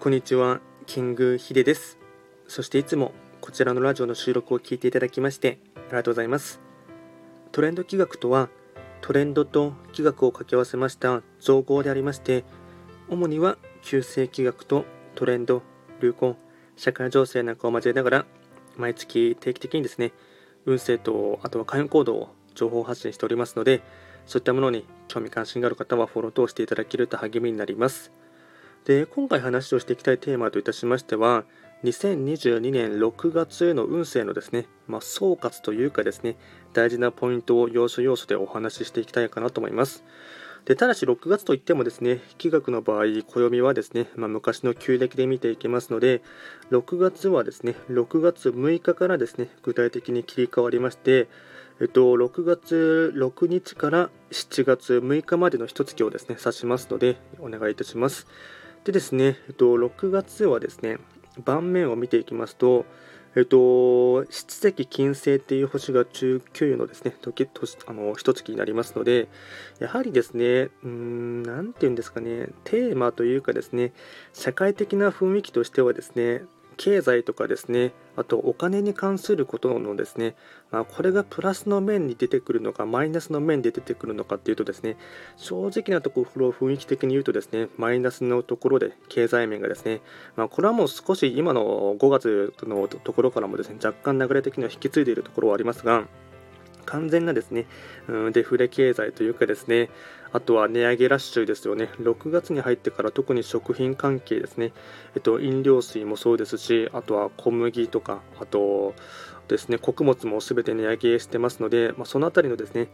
こんにちは、キングヒデです。そしていつもこちらのラジオの収録を聞いていただきましてありがとうございます。トレンド企画とは、トレンドと企画を掛け合わせました造語でありまして、主には旧世企画とトレンド、流行、社会情勢なんかを交えながら、毎月定期的にですね、運勢とあとは開運行動を情報発信しておりますので、そういったものに興味関心がある方はフォローとしていただけると励みになります。で、今回話をしていきたいテーマといたしましては、2022年6月への運勢のですね、まあ、総括というかですね、大事なポイントを要所要所でお話ししていきたいかなと思います。でただし6月といってもですね、気学の場合、暦はですね、まあ、昔の旧暦で見ていきますので、6月はですね、6月6日からですね、具体的に切り替わりまして、えっと、6月6日から7月6日までの一月をですね、指しますので、お願いいたします。でですね、えっと、6月はですね、盤面を見ていきますと、えっと、七石金星っていう星が中級のですね、時あの一月になりますので、やはりですね、うん、なて言うんですかね、テーマというかですね、社会的な雰囲気としてはですね、経済とかですね、あとお金に関することのですね、まあ、これがプラスの面に出てくるのか、マイナスの面で出てくるのかっていうとですね、正直なところ雰囲気的に言うとですね、マイナスのところで経済面がですね、まあ、これはもう少し今の5月のところからもですね、若干流れ的には引き継いでいるところはありますが、完全なですね、うん、デフレ経済というかですね、あとは値上げラッシュですよね。6月に入ってから特に食品関係ですね。えっと、飲料水もそうですし、あとは小麦とか、あとですね、穀物も全て値上げしてますので、まあ、そのあたりのですね、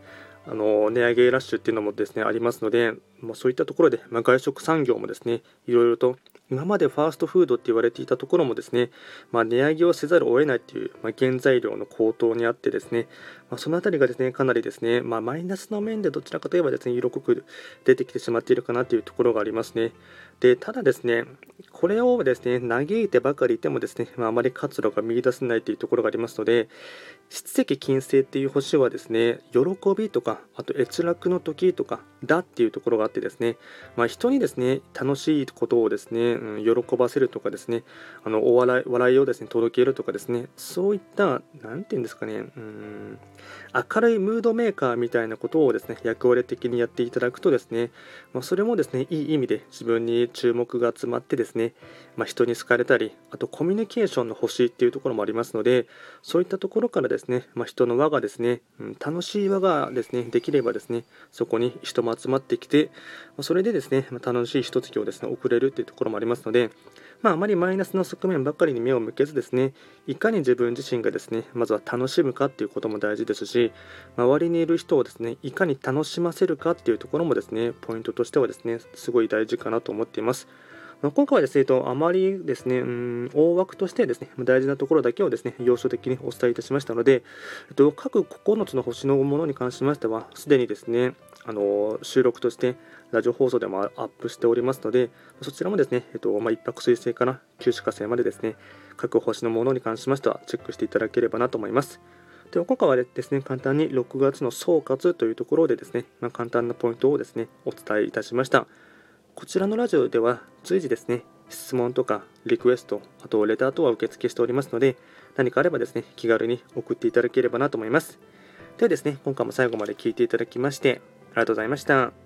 あの値上げラッシュっていうのもですねありますので、まあ、そういったところで、まあ、外食産業もですねいろいろと今までファーストフードって言われていたところもですね、まあ、値上げをせざるを得ないという、まあ、原材料の高騰にあってですね、まあ、そのあたりがですねかなりですね、まあ、マイナスの面でどちらかといえばですね色濃く出てきてしまっているかなというところがありますね。でただですね、これをですね嘆いてばかりいてもですね、まあ、あまり活路が見いだせないというところがありますので、七石金星っていう星はですね、喜びとか、あと閲楽の時とか、だっていうところがあってですね、まあ、人にですね、楽しいことをですね、うん、喜ばせるとかですね、あのお笑い笑いをですね、届けるとかですね、そういった、なんていうんですかね、うん、明るいムードメーカーみたいなことをですね、役割的にやっていただくとですね、まあ、それもですね、いい意味で自分に注目が集まってですね、まあ、人に好かれたり、あとコミュニケーションの星っていうところもありますので、そういったところからですね、ねまあ、人の輪がですね、うん、楽しい輪がですね、できればですね、そこに人も集まってきて、まそれでですね、ま楽しい一月をですね、送れるっていうところもありますので、まあ、あまりマイナスの側面ばっかりに目を向けずですね、いかに自分自身がですね、まずは楽しむかっていうことも大事ですし、周りにいる人をですね、いかに楽しませるかっていうところもですね、ポイントとしてはですね、すごい大事かなと思っています。今回はですね、えっとあまりですね、うん、大枠としてですね、大事なところだけをですね、要所的にお伝えいたしましたので、えっと各9つの星のものに関しましては、すでにですね、あの収録としてラジオ放送でもアップしておりますので、そちらもですね、えっとまあ、一泊水星から九死火星までですね、各星のものに関しましてはチェックしていただければなと思います。では今回はですね、簡単に6月の総括というところでですね、まあ、簡単なポイントをですね、お伝えいたしました。こちらのラジオでは随時ですね、質問とかリクエスト、あとレター等は受付しておりますので、何かあればですね、気軽に送っていただければなと思います。ではですね、今回も最後まで聴いていただきまして、ありがとうございました。